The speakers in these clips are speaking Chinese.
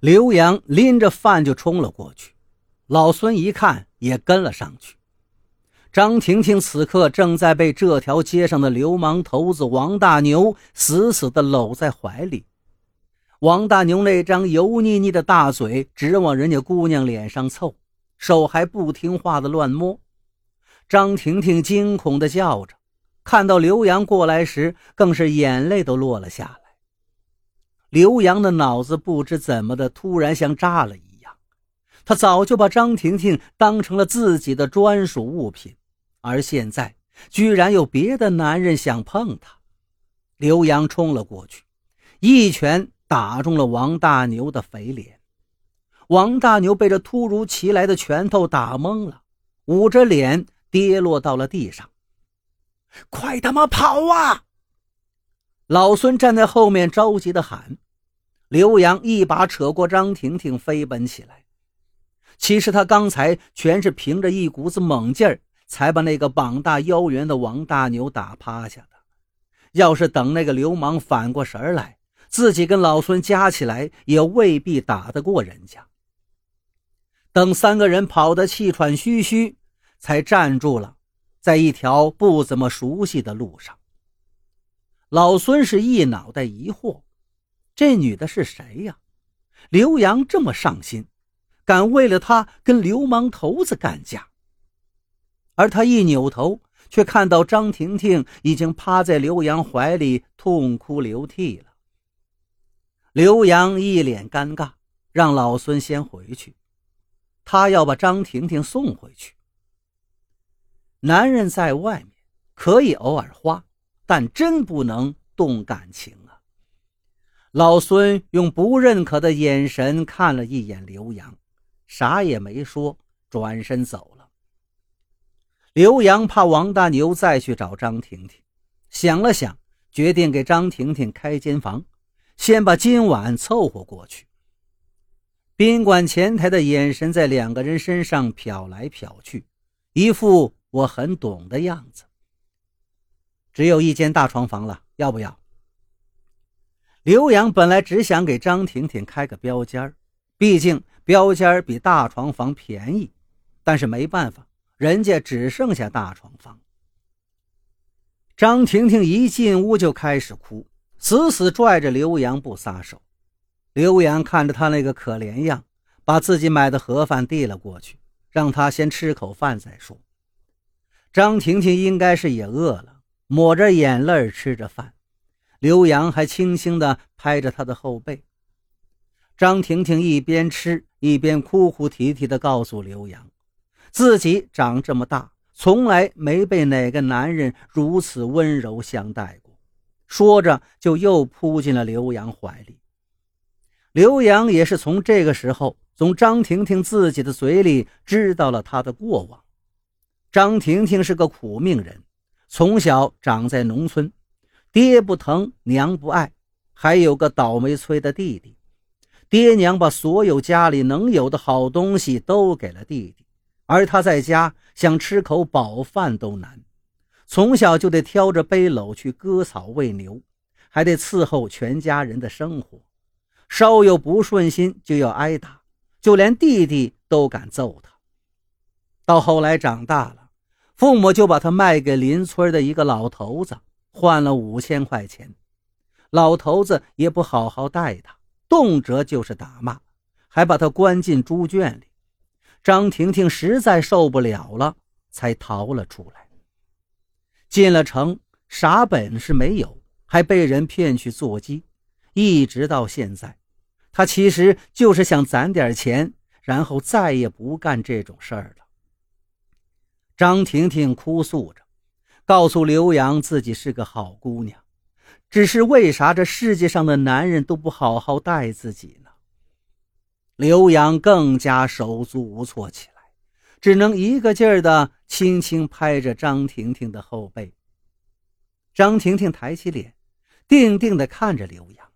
刘洋拎着饭就冲了过去，老孙一看也跟了上去。张婷婷此刻正在被这条街上的流氓头子王大牛死死地搂在怀里。王大牛那张油腻腻的大嘴直往人家姑娘脸上凑，手还不听话的乱摸。张婷婷惊恐地叫着，看到刘洋过来时，更是眼泪都落了下来。刘洋的脑子不知怎么的，突然像炸了一样，他早就把张婷婷当成了自己的专属物品。而现在，居然有别的男人想碰她。刘洋冲了过去，一拳打中了王大牛的肥脸。王大牛被这突如其来的拳头打懵了，捂着脸跌落到了地上。快他妈跑啊！老孙站在后面着急的喊。刘洋一把扯过张婷婷，飞奔起来。其实他刚才全是凭着一股子猛劲儿。才把那个膀大腰圆的王大牛打趴下的。要是等那个流氓反过神来，自己跟老孙加起来也未必打得过人家。等三个人跑得气喘吁吁，才站住了，在一条不怎么熟悉的路上。老孙是一脑袋疑惑：这女的是谁呀？刘洋这么上心，敢为了她跟流氓头子干架？而他一扭头，却看到张婷婷已经趴在刘洋怀里痛哭流涕了。刘洋一脸尴尬，让老孙先回去，他要把张婷婷送回去。男人在外面可以偶尔花，但真不能动感情啊！老孙用不认可的眼神看了一眼刘洋，啥也没说，转身走了。刘洋怕王大牛再去找张婷婷，想了想，决定给张婷婷开间房，先把今晚凑合过去。宾馆前台的眼神在两个人身上瞟来瞟去，一副我很懂的样子。只有一间大床房了，要不要？刘洋本来只想给张婷婷开个标间毕竟标间比大床房便宜，但是没办法。人家只剩下大床房。张婷婷一进屋就开始哭，死死拽着刘洋不撒手。刘洋看着她那个可怜样，把自己买的盒饭递了过去，让她先吃口饭再说。张婷婷应该是也饿了，抹着眼泪吃着饭。刘洋还轻轻地拍着她的后背。张婷婷一边吃一边哭哭啼啼地告诉刘洋。自己长这么大，从来没被哪个男人如此温柔相待过。说着，就又扑进了刘洋怀里。刘洋也是从这个时候，从张婷婷自己的嘴里知道了他的过往。张婷婷是个苦命人，从小长在农村，爹不疼，娘不爱，还有个倒霉催的弟弟。爹娘把所有家里能有的好东西都给了弟弟。而他在家想吃口饱饭都难，从小就得挑着背篓去割草喂牛，还得伺候全家人的生活，稍有不顺心就要挨打，就连弟弟都敢揍他。到后来长大了，父母就把他卖给邻村的一个老头子，换了五千块钱。老头子也不好好待他，动辄就是打骂，还把他关进猪圈里。张婷婷实在受不了了，才逃了出来。进了城，啥本事没有，还被人骗去做鸡，一直到现在，她其实就是想攒点钱，然后再也不干这种事儿了。张婷婷哭诉着，告诉刘洋自己是个好姑娘，只是为啥这世界上的男人都不好好待自己呢？刘洋更加手足无措起来，只能一个劲儿的轻轻拍着张婷婷的后背。张婷婷抬起脸，定定的看着刘洋。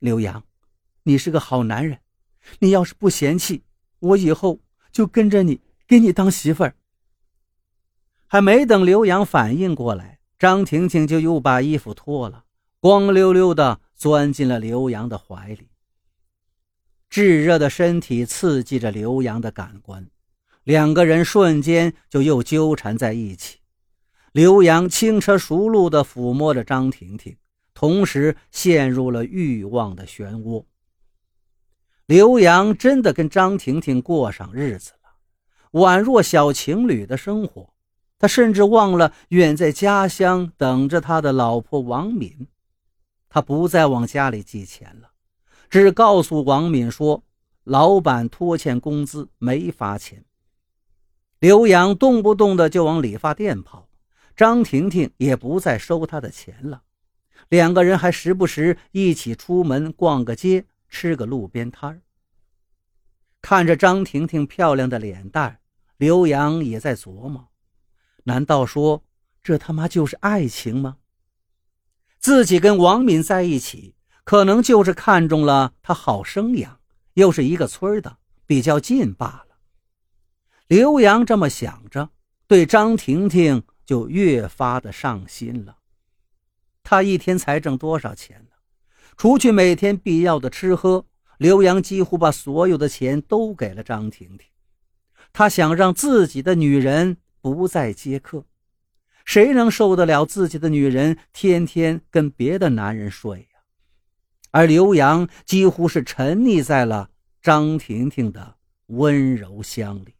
刘洋，你是个好男人，你要是不嫌弃我，以后就跟着你，给你当媳妇儿。还没等刘洋反应过来，张婷婷就又把衣服脱了，光溜溜的钻进了刘洋的怀里。炙热的身体刺激着刘洋的感官，两个人瞬间就又纠缠在一起。刘洋轻车熟路地抚摸着张婷婷，同时陷入了欲望的漩涡。刘洋真的跟张婷婷过上日子了，宛若小情侣的生活。他甚至忘了远在家乡等着他的老婆王敏，他不再往家里寄钱了，只告诉王敏说：“老板拖欠工资没发钱。”刘洋动不动的就往理发店跑，张婷婷也不再收他的钱了，两个人还时不时一起出门逛个街，吃个路边摊看着张婷婷漂亮的脸蛋，刘洋也在琢磨。难道说这他妈就是爱情吗？自己跟王敏在一起，可能就是看中了他好生养，又是一个村的，比较近罢了。刘洋这么想着，对张婷婷就越发的上心了。他一天才挣多少钱呢？除去每天必要的吃喝，刘洋几乎把所有的钱都给了张婷婷。他想让自己的女人。不再接客，谁能受得了自己的女人天天跟别的男人睡呀？而刘洋几乎是沉溺在了张婷婷的温柔乡里。